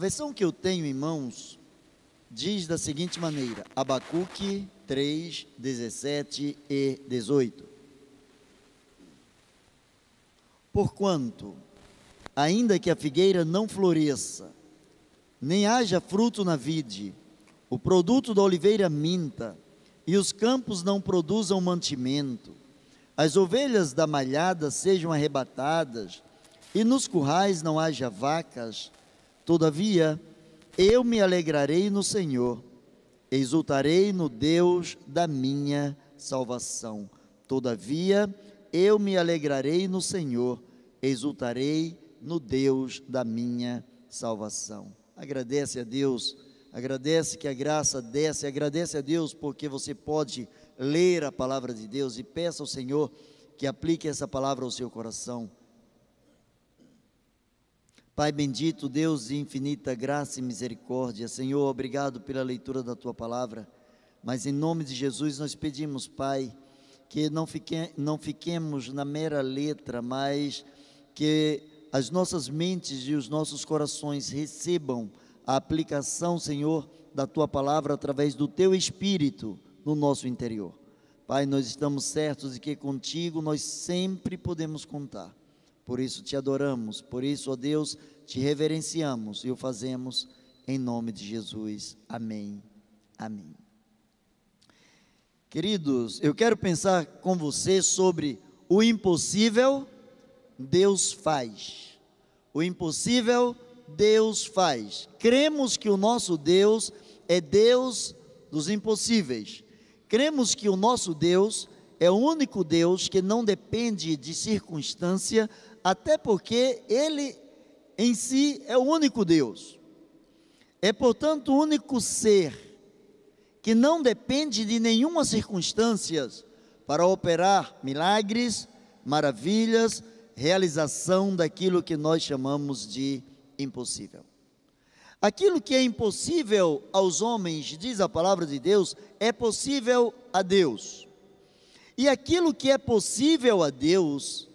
Versão que eu tenho em mãos diz da seguinte maneira: Abacuque 3, 17 e 18. Porquanto, ainda que a figueira não floresça, nem haja fruto na vide, o produto da oliveira minta, e os campos não produzam mantimento, as ovelhas da malhada sejam arrebatadas, e nos currais não haja vacas, todavia eu me alegrarei no Senhor, exultarei no Deus da minha salvação. Todavia eu me alegrarei no Senhor, exultarei no Deus da minha salvação. Agradece a Deus, agradece que a graça desce, agradece a Deus porque você pode ler a palavra de Deus e peça ao Senhor que aplique essa palavra ao seu coração. Pai bendito, Deus de infinita graça e misericórdia, Senhor, obrigado pela leitura da tua palavra, mas em nome de Jesus nós pedimos, Pai, que não, fique, não fiquemos na mera letra, mas que as nossas mentes e os nossos corações recebam a aplicação, Senhor, da tua palavra através do teu espírito no nosso interior. Pai, nós estamos certos de que contigo nós sempre podemos contar. Por isso te adoramos, por isso, ó Deus, te reverenciamos e o fazemos em nome de Jesus. Amém. Amém. Queridos, eu quero pensar com você sobre o impossível Deus faz. O impossível Deus faz. Cremos que o nosso Deus é Deus dos impossíveis. Cremos que o nosso Deus é o único Deus que não depende de circunstância, até porque ele em si é o único Deus. É, portanto, o único ser que não depende de nenhuma circunstância para operar milagres, maravilhas, realização daquilo que nós chamamos de impossível. Aquilo que é impossível aos homens, diz a palavra de Deus, é possível a Deus. E aquilo que é possível a Deus,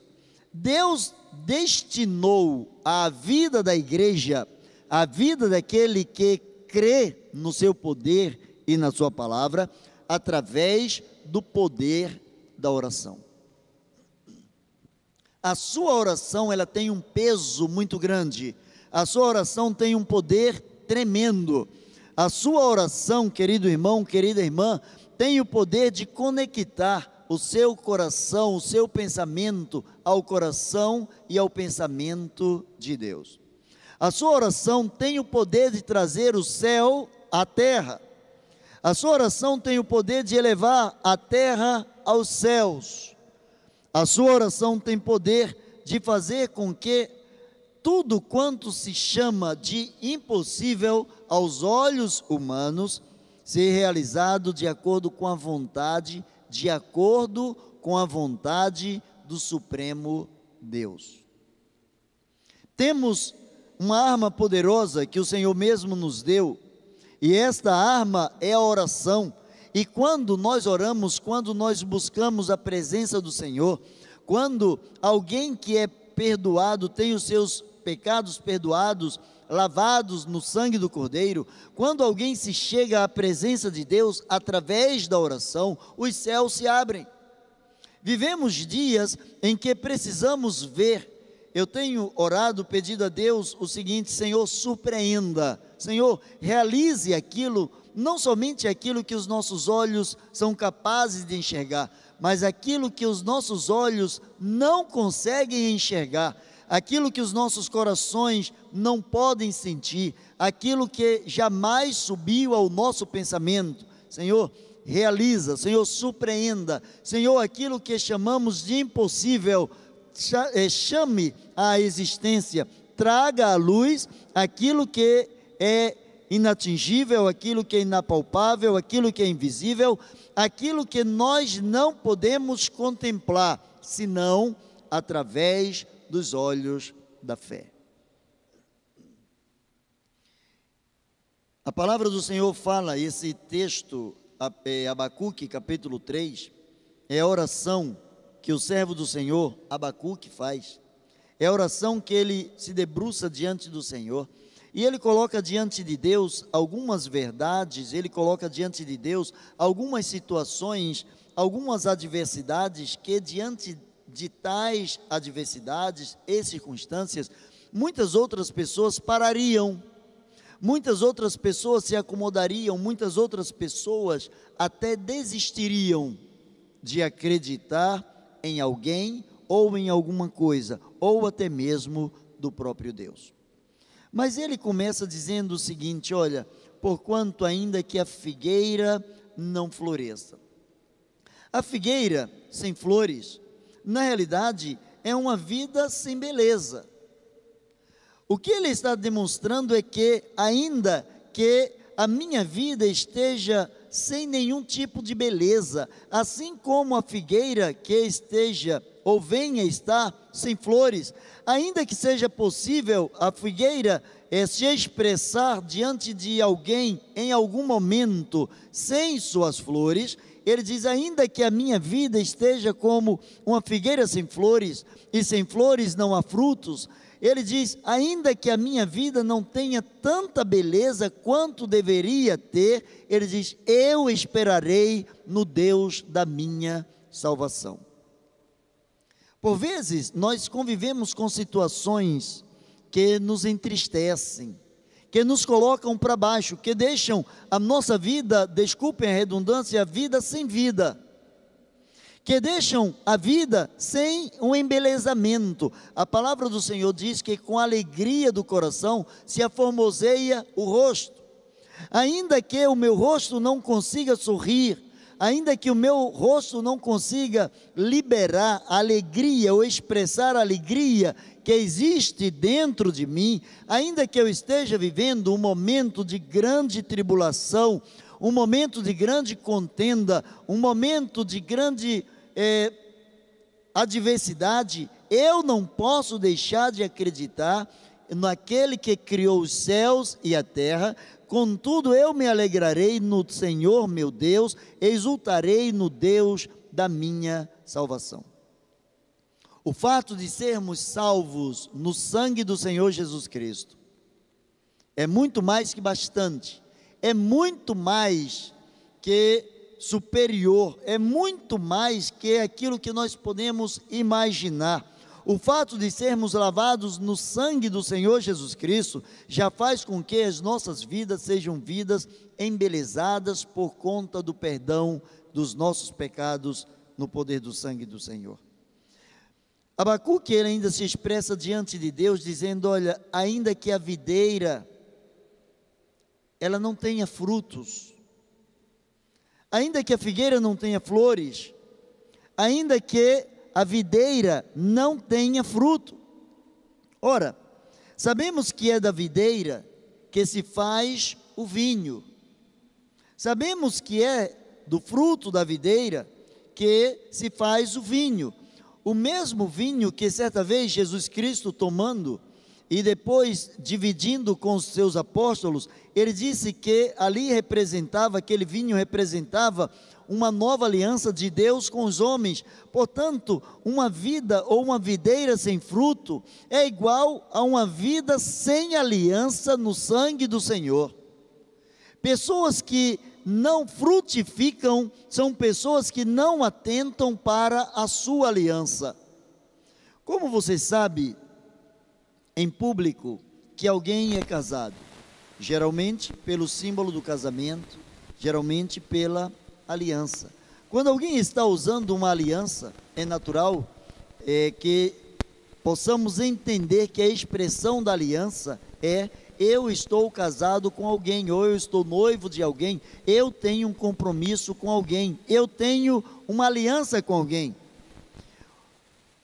Deus destinou à vida da igreja, à vida daquele que crê no seu poder e na Sua palavra, através do poder da oração. A sua oração ela tem um peso muito grande. A sua oração tem um poder tremendo. A sua oração, querido irmão, querida irmã, tem o poder de conectar o seu coração, o seu pensamento ao coração e ao pensamento de Deus. A sua oração tem o poder de trazer o céu à terra. A sua oração tem o poder de elevar a terra aos céus. A sua oração tem poder de fazer com que tudo quanto se chama de impossível aos olhos humanos seja realizado de acordo com a vontade, de acordo com a vontade do Supremo Deus. Temos uma arma poderosa que o Senhor mesmo nos deu e esta arma é a oração. E quando nós oramos, quando nós buscamos a presença do Senhor, quando alguém que é perdoado tem os seus pecados perdoados, lavados no sangue do Cordeiro, quando alguém se chega à presença de Deus através da oração, os céus se abrem. Vivemos dias em que precisamos ver. Eu tenho orado, pedido a Deus o seguinte: Senhor, surpreenda Senhor, realize aquilo, não somente aquilo que os nossos olhos são capazes de enxergar, mas aquilo que os nossos olhos não conseguem enxergar, aquilo que os nossos corações não podem sentir, aquilo que jamais subiu ao nosso pensamento. Senhor, realiza, Senhor, surpreenda, Senhor, aquilo que chamamos de impossível, eh, chame à existência, traga à luz aquilo que é inatingível, aquilo que é inapalpável, aquilo que é invisível, aquilo que nós não podemos contemplar, senão através dos olhos da fé. A palavra do Senhor fala, esse texto, é, Abacuque, capítulo 3, é a oração que o servo do Senhor, Abacuque, faz. É a oração que ele se debruça diante do Senhor E ele coloca diante de Deus algumas verdades, ele coloca diante de Deus algumas situações, algumas adversidades que diante de tais adversidades e circunstâncias, muitas outras pessoas parariam, muitas outras pessoas se acomodariam, muitas outras pessoas até desistiriam de acreditar em alguém ou em alguma coisa, ou até mesmo do próprio Deus. Mas ele começa dizendo o seguinte: olha, porquanto ainda que a figueira não floresça. A figueira sem flores na realidade, é uma vida sem beleza. O que ele está demonstrando é que, ainda que a minha vida esteja sem nenhum tipo de beleza, assim como a figueira que esteja ou venha estar sem flores, ainda que seja possível a figueira é, se expressar diante de alguém em algum momento sem suas flores, ele diz: ainda que a minha vida esteja como uma figueira sem flores, e sem flores não há frutos, ele diz: ainda que a minha vida não tenha tanta beleza quanto deveria ter, ele diz: eu esperarei no Deus da minha salvação. Por vezes, nós convivemos com situações que nos entristecem, que nos colocam para baixo, que deixam a nossa vida, desculpem a redundância, a vida sem vida. Que deixam a vida sem um embelezamento. A palavra do Senhor diz que com alegria do coração se aformoseia o rosto. Ainda que o meu rosto não consiga sorrir, ainda que o meu rosto não consiga liberar alegria ou expressar alegria que existe dentro de mim, ainda que eu esteja vivendo um momento de grande tribulação, um momento de grande contenda, um momento de grande é, adversidade, eu não posso deixar de acreditar naquele que criou os céus e a terra, Contudo, eu me alegrarei no Senhor meu Deus, exultarei no Deus da minha salvação. O fato de sermos salvos no sangue do Senhor Jesus Cristo é muito mais que bastante, é muito mais que superior, é muito mais que aquilo que nós podemos imaginar o fato de sermos lavados no sangue do Senhor Jesus Cristo já faz com que as nossas vidas sejam vidas embelezadas por conta do perdão dos nossos pecados no poder do sangue do Senhor. Abacuque ele ainda se expressa diante de Deus dizendo: "Olha, ainda que a videira ela não tenha frutos, ainda que a figueira não tenha flores, ainda que a videira não tenha fruto. Ora, sabemos que é da videira que se faz o vinho. Sabemos que é do fruto da videira que se faz o vinho. O mesmo vinho que certa vez Jesus Cristo tomando e depois dividindo com os seus apóstolos, ele disse que ali representava, aquele vinho representava uma nova aliança de Deus com os homens. Portanto, uma vida ou uma videira sem fruto é igual a uma vida sem aliança no sangue do Senhor. Pessoas que não frutificam são pessoas que não atentam para a sua aliança. Como você sabe, em público, que alguém é casado? Geralmente pelo símbolo do casamento, geralmente pela aliança. Quando alguém está usando uma aliança, é natural é, que possamos entender que a expressão da aliança é eu estou casado com alguém, ou eu estou noivo de alguém, eu tenho um compromisso com alguém, eu tenho uma aliança com alguém.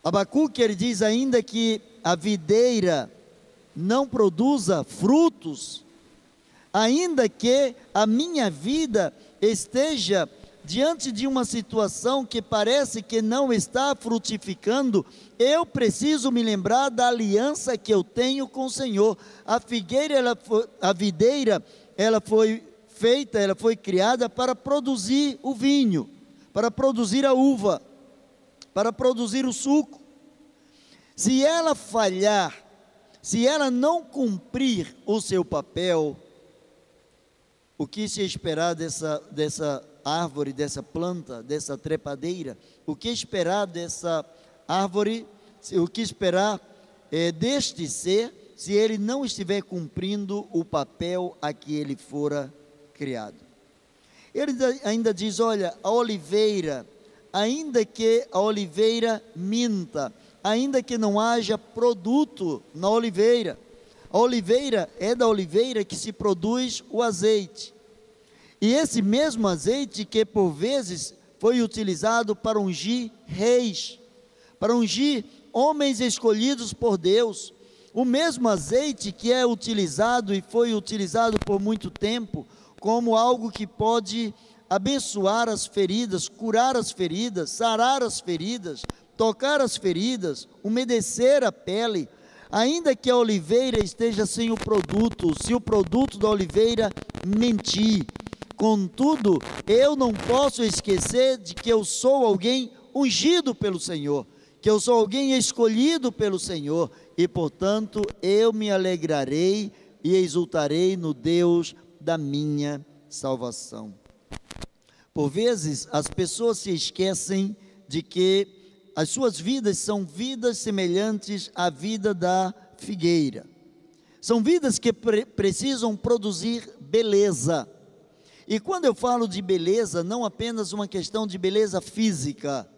Abacuque ele diz ainda que a videira não produza frutos, ainda que a minha vida esteja diante de uma situação que parece que não está frutificando, eu preciso me lembrar da aliança que eu tenho com o Senhor. A figueira, ela foi, a videira, ela foi feita, ela foi criada para produzir o vinho, para produzir a uva, para produzir o suco. Se ela falhar, se ela não cumprir o seu papel, o que se esperar dessa, dessa árvore, dessa planta, dessa trepadeira? O que esperar dessa árvore? O que esperar é, deste ser se ele não estiver cumprindo o papel a que ele fora criado? Ele ainda diz: olha, a oliveira, ainda que a oliveira minta, ainda que não haja produto na oliveira. A oliveira é da oliveira que se produz o azeite. E esse mesmo azeite que por vezes foi utilizado para ungir reis, para ungir homens escolhidos por Deus. O mesmo azeite que é utilizado e foi utilizado por muito tempo como algo que pode abençoar as feridas, curar as feridas, sarar as feridas, tocar as feridas, umedecer a pele, ainda que a oliveira esteja sem o produto, se o produto da oliveira mentir. Contudo, eu não posso esquecer de que eu sou alguém ungido pelo Senhor, que eu sou alguém escolhido pelo Senhor, e portanto eu me alegrarei e exultarei no Deus da minha salvação. Por vezes, as pessoas se esquecem de que as suas vidas são vidas semelhantes à vida da figueira. São vidas que pre precisam produzir beleza. E quando eu falo de beleza, não apenas uma questão de beleza física,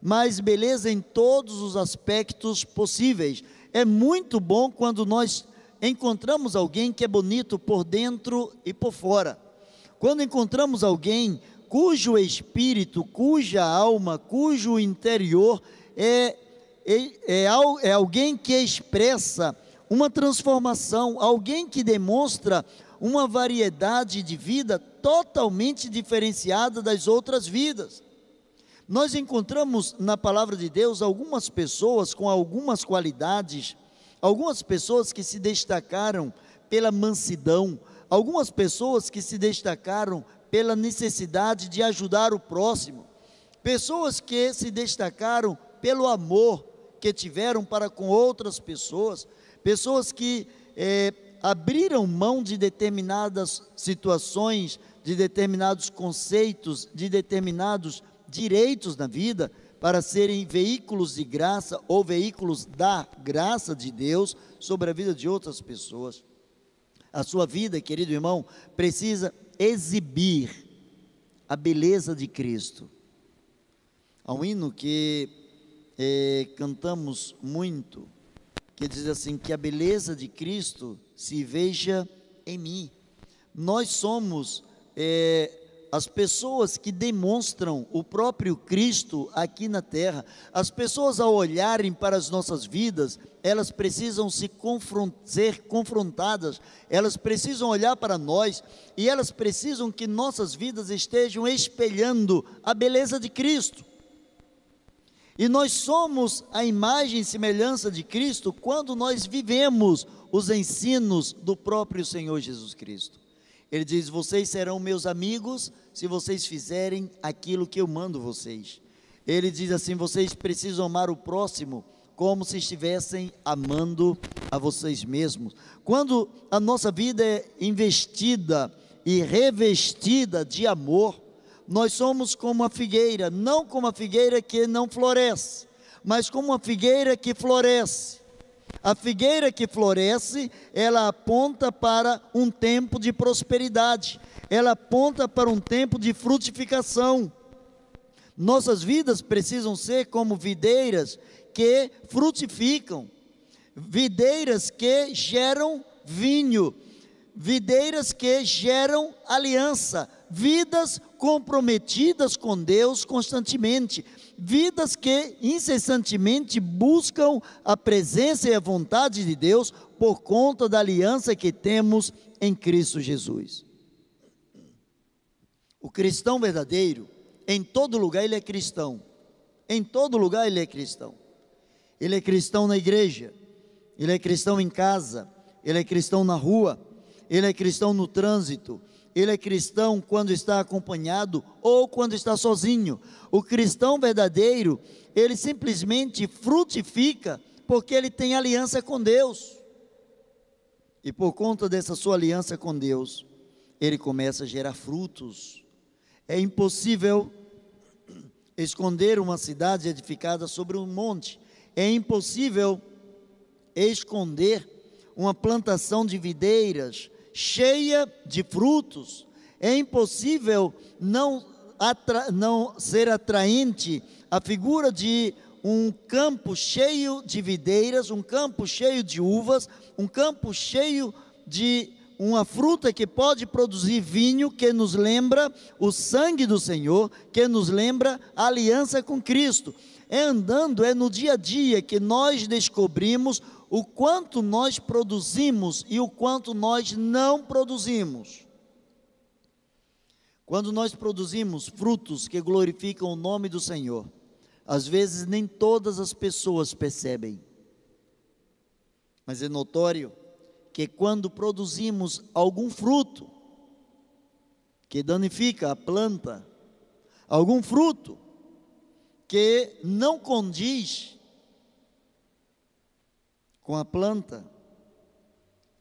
mas beleza em todos os aspectos possíveis. É muito bom quando nós encontramos alguém que é bonito por dentro e por fora. Quando encontramos alguém cujo espírito, cuja alma, cujo interior é, é, é, é alguém que expressa uma transformação, alguém que demonstra uma variedade de vida totalmente diferenciada das outras vidas. Nós encontramos na palavra de Deus algumas pessoas com algumas qualidades, algumas pessoas que se destacaram pela mansidão, algumas pessoas que se destacaram pela necessidade de ajudar o próximo, pessoas que se destacaram pelo amor que tiveram para com outras pessoas, pessoas que é, abriram mão de determinadas situações, de determinados conceitos, de determinados direitos na vida, para serem veículos de graça ou veículos da graça de Deus sobre a vida de outras pessoas. A sua vida, querido irmão, precisa exibir a beleza de Cristo. Há um hino que é, cantamos muito, que diz assim: que a beleza de Cristo se veja em mim. Nós somos é, as pessoas que demonstram o próprio Cristo aqui na terra, as pessoas ao olharem para as nossas vidas, elas precisam se confront ser confrontadas, elas precisam olhar para nós e elas precisam que nossas vidas estejam espelhando a beleza de Cristo. E nós somos a imagem e semelhança de Cristo quando nós vivemos os ensinos do próprio Senhor Jesus Cristo. Ele diz: Vocês serão meus amigos se vocês fizerem aquilo que eu mando vocês. Ele diz assim: Vocês precisam amar o próximo como se estivessem amando a vocês mesmos. Quando a nossa vida é investida e revestida de amor, nós somos como a figueira, não como a figueira que não floresce, mas como uma figueira que floresce. A figueira que floresce, ela aponta para um tempo de prosperidade, ela aponta para um tempo de frutificação. Nossas vidas precisam ser como videiras que frutificam, videiras que geram vinho, videiras que geram aliança, vidas comprometidas com Deus constantemente, vidas que incessantemente buscam a presença e a vontade de Deus por conta da aliança que temos em Cristo Jesus. O cristão verdadeiro, em todo lugar ele é cristão. Em todo lugar ele é cristão. Ele é cristão na igreja, ele é cristão em casa, ele é cristão na rua, ele é cristão no trânsito, ele é cristão quando está acompanhado ou quando está sozinho. O cristão verdadeiro, ele simplesmente frutifica porque ele tem aliança com Deus. E por conta dessa sua aliança com Deus, ele começa a gerar frutos. É impossível esconder uma cidade edificada sobre um monte. É impossível esconder uma plantação de videiras cheia de frutos. É impossível não, atra não ser atraente a figura de um campo cheio de videiras, um campo cheio de uvas, um campo cheio de uma fruta que pode produzir vinho, que nos lembra o sangue do Senhor, que nos lembra a aliança com Cristo. É andando, é no dia a dia que nós descobrimos o quanto nós produzimos e o quanto nós não produzimos. Quando nós produzimos frutos que glorificam o nome do Senhor, às vezes nem todas as pessoas percebem, mas é notório que quando produzimos algum fruto que danifica a planta, algum fruto que não condiz com a planta,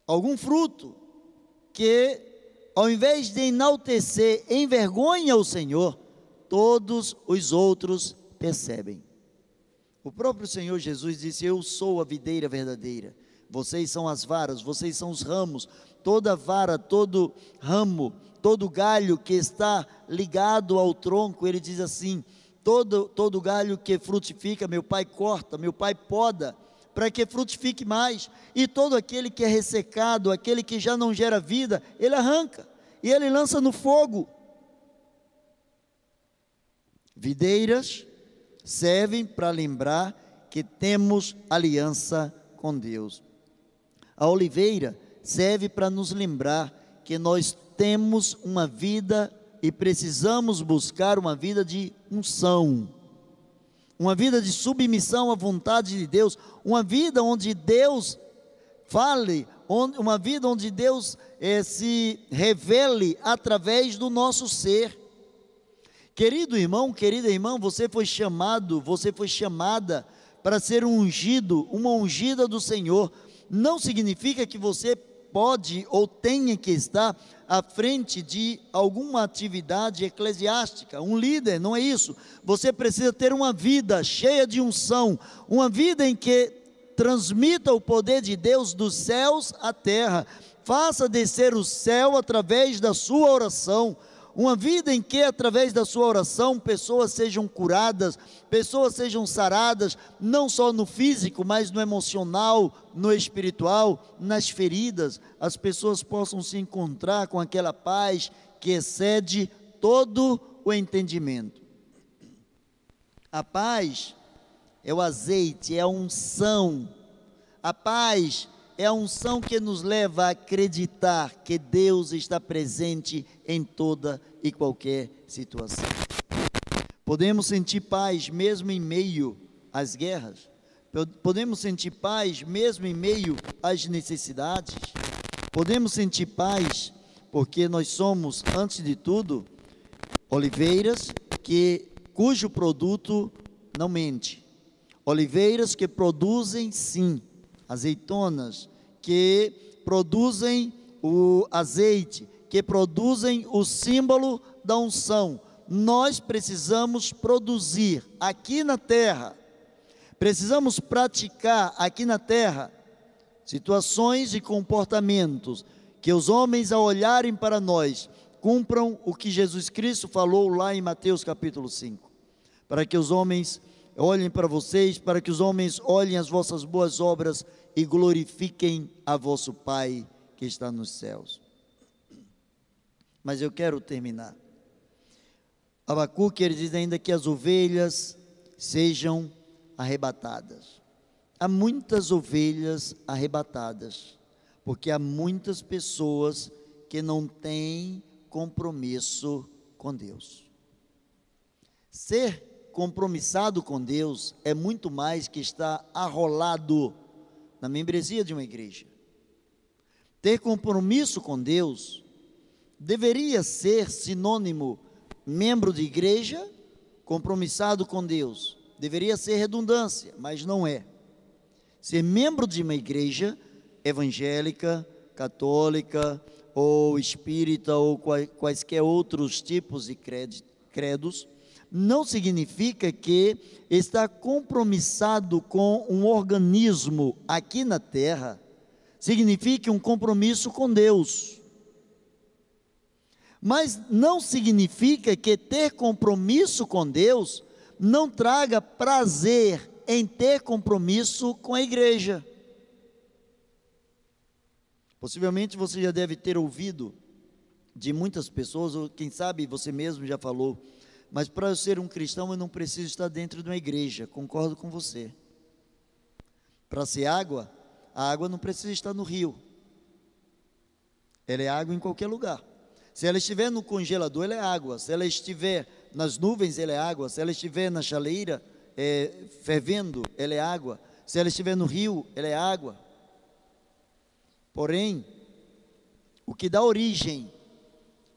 algum fruto que, ao invés de enaltecer, envergonha o Senhor, todos os outros percebem. O próprio Senhor Jesus disse: Eu sou a videira verdadeira vocês são as varas, vocês são os ramos. Toda vara, todo ramo, todo galho que está ligado ao tronco, ele diz assim: todo, todo galho que frutifica, meu pai corta, meu pai poda, para que frutifique mais. E todo aquele que é ressecado, aquele que já não gera vida, ele arranca e ele lança no fogo. Videiras servem para lembrar que temos aliança com Deus. A oliveira serve para nos lembrar que nós temos uma vida e precisamos buscar uma vida de unção, uma vida de submissão à vontade de Deus, uma vida onde Deus fale, uma vida onde Deus eh, se revele através do nosso ser. Querido irmão, querida irmã, você foi chamado, você foi chamada para ser um ungido, uma ungida do Senhor não significa que você pode ou tenha que estar à frente de alguma atividade eclesiástica, um líder, não é isso. Você precisa ter uma vida cheia de unção, uma vida em que transmita o poder de Deus dos céus à terra, faça descer o céu através da sua oração uma vida em que, através da sua oração, pessoas sejam curadas, pessoas sejam saradas, não só no físico, mas no emocional, no espiritual, nas feridas, as pessoas possam se encontrar com aquela paz que excede todo o entendimento. A paz é o azeite, é a unção. A paz é a unção que nos leva a acreditar que Deus está presente em toda e qualquer situação. Podemos sentir paz mesmo em meio às guerras. Podemos sentir paz mesmo em meio às necessidades. Podemos sentir paz porque nós somos, antes de tudo, oliveiras que cujo produto não mente. Oliveiras que produzem sim azeitonas, que produzem o azeite, que produzem o símbolo da unção. Nós precisamos produzir aqui na terra, precisamos praticar aqui na terra situações e comportamentos que os homens, ao olharem para nós, cumpram o que Jesus Cristo falou lá em Mateus capítulo 5. Para que os homens olhem para vocês, para que os homens olhem as vossas boas obras e glorifiquem a vosso Pai que está nos céus. Mas eu quero terminar. Abacuque ele diz ainda que as ovelhas sejam arrebatadas. Há muitas ovelhas arrebatadas, porque há muitas pessoas que não têm compromisso com Deus. Ser compromissado com Deus é muito mais que estar arrolado na membresia de uma igreja. Ter compromisso com Deus deveria ser sinônimo membro de igreja, compromissado com Deus. Deveria ser redundância, mas não é. Ser membro de uma igreja evangélica, católica ou espírita ou quaisquer outros tipos de credos, não significa que está compromissado com um organismo aqui na terra, significa um compromisso com Deus. Mas não significa que ter compromisso com Deus não traga prazer em ter compromisso com a igreja. Possivelmente você já deve ter ouvido de muitas pessoas, ou quem sabe você mesmo já falou, mas para eu ser um cristão eu não preciso estar dentro de uma igreja, concordo com você. Para ser água, a água não precisa estar no rio, ela é água em qualquer lugar. Se ela estiver no congelador, ela é água. Se ela estiver nas nuvens, ela é água. Se ela estiver na chaleira, é, fervendo, ela é água. Se ela estiver no rio, ela é água. Porém, o que dá origem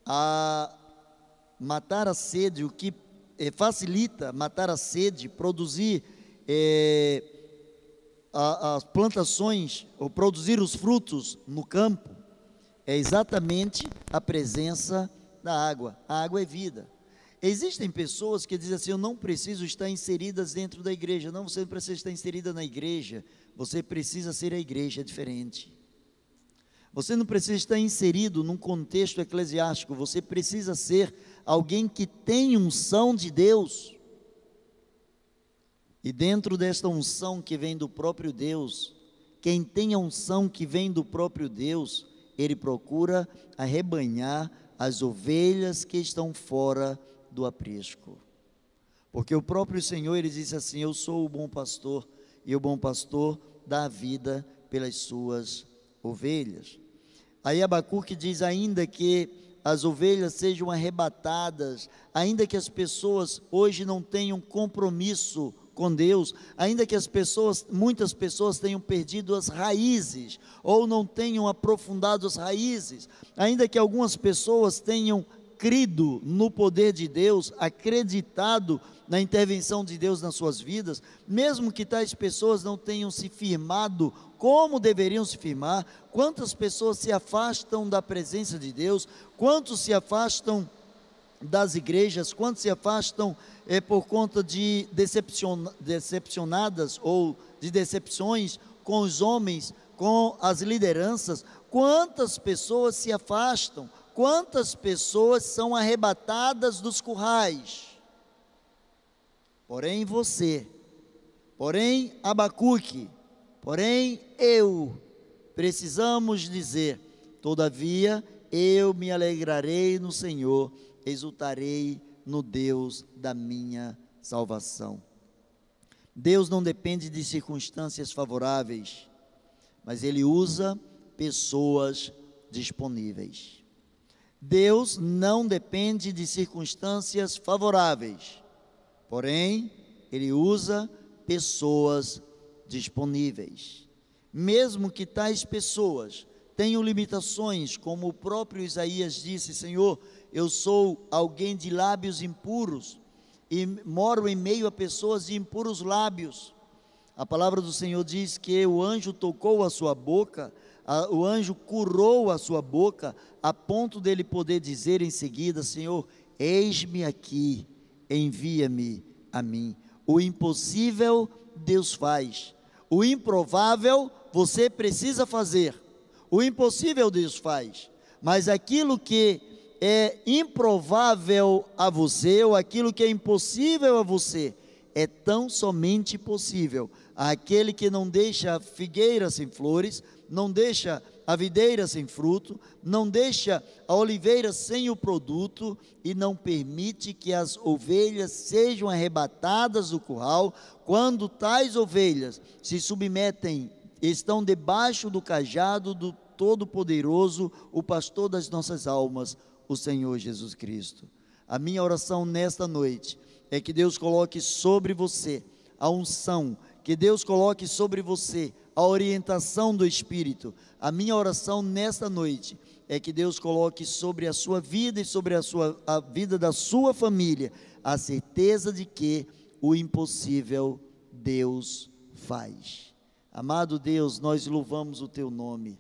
a matar a sede, o que é, facilita matar a sede, produzir é, a, as plantações ou produzir os frutos no campo, é exatamente a presença da água. A água é vida. Existem pessoas que dizem assim: eu não preciso estar inseridas dentro da igreja. Não, você não precisa estar inserida na igreja. Você precisa ser a igreja, diferente. Você não precisa estar inserido num contexto eclesiástico. Você precisa ser alguém que tem unção de Deus. E dentro desta unção que vem do próprio Deus, quem tem a unção que vem do próprio Deus, ele procura arrebanhar as ovelhas que estão fora do aprisco. Porque o próprio Senhor, ele disse assim: Eu sou o bom pastor, e o bom pastor dá a vida pelas suas ovelhas. Aí Abacuque diz ainda que as ovelhas sejam arrebatadas, ainda que as pessoas hoje não tenham compromisso com Deus, ainda que as pessoas, muitas pessoas tenham perdido as raízes ou não tenham aprofundado as raízes, ainda que algumas pessoas tenham crido no poder de Deus, acreditado na intervenção de Deus nas suas vidas, mesmo que tais pessoas não tenham se firmado como deveriam se firmar, quantas pessoas se afastam da presença de Deus, quantos se afastam das igrejas, quantos se afastam é, por conta de decepcion, decepcionadas ou de decepções com os homens, com as lideranças, quantas pessoas se afastam, quantas pessoas são arrebatadas dos currais. Porém você, porém Abacuque, porém eu, precisamos dizer, todavia eu me alegrarei no Senhor exultarei no Deus da minha salvação. Deus não depende de circunstâncias favoráveis, mas Ele usa pessoas disponíveis. Deus não depende de circunstâncias favoráveis, porém, Ele usa pessoas disponíveis. Mesmo que tais pessoas tenham limitações, como o próprio Isaías disse: Senhor, eu sou alguém de lábios impuros e moro em meio a pessoas de impuros lábios. A palavra do Senhor diz que o anjo tocou a sua boca, a, o anjo curou a sua boca, a ponto dele poder dizer em seguida: Senhor, eis-me aqui, envia-me a mim. O impossível Deus faz, o improvável você precisa fazer, o impossível Deus faz, mas aquilo que é improvável a você, ou aquilo que é impossível a você, é tão somente possível aquele que não deixa a figueira sem flores, não deixa a videira sem fruto, não deixa a oliveira sem o produto e não permite que as ovelhas sejam arrebatadas do curral, quando tais ovelhas se submetem, estão debaixo do cajado do Todo-Poderoso, o pastor das nossas almas, o Senhor Jesus Cristo. A minha oração nesta noite é que Deus coloque sobre você a unção, que Deus coloque sobre você a orientação do Espírito. A minha oração nesta noite é que Deus coloque sobre a sua vida e sobre a, sua, a vida da sua família a certeza de que o impossível Deus faz. Amado Deus, nós louvamos o teu nome.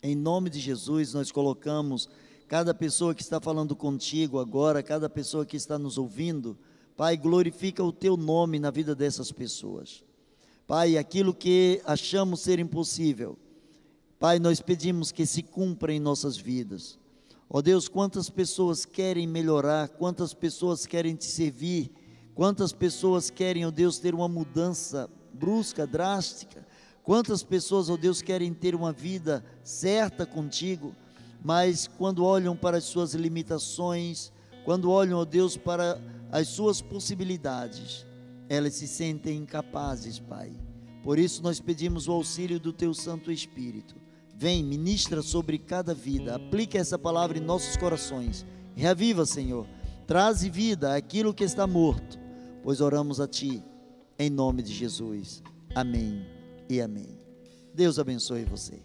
Em nome de Jesus, nós colocamos cada pessoa que está falando contigo agora, cada pessoa que está nos ouvindo, Pai, glorifica o teu nome na vida dessas pessoas. Pai, aquilo que achamos ser impossível, Pai, nós pedimos que se cumpra em nossas vidas. Ó oh Deus, quantas pessoas querem melhorar, quantas pessoas querem te servir, quantas pessoas querem, ó oh Deus, ter uma mudança brusca, drástica, quantas pessoas, ó oh Deus, querem ter uma vida certa contigo, mas quando olham para as suas limitações, quando olham, ó Deus, para as suas possibilidades, elas se sentem incapazes, Pai. Por isso nós pedimos o auxílio do Teu Santo Espírito Vem, ministra sobre cada vida, aplica essa palavra em nossos corações. Reaviva, Senhor. Traze vida àquilo que está morto, pois oramos a Ti, em nome de Jesus. Amém e amém. Deus abençoe você.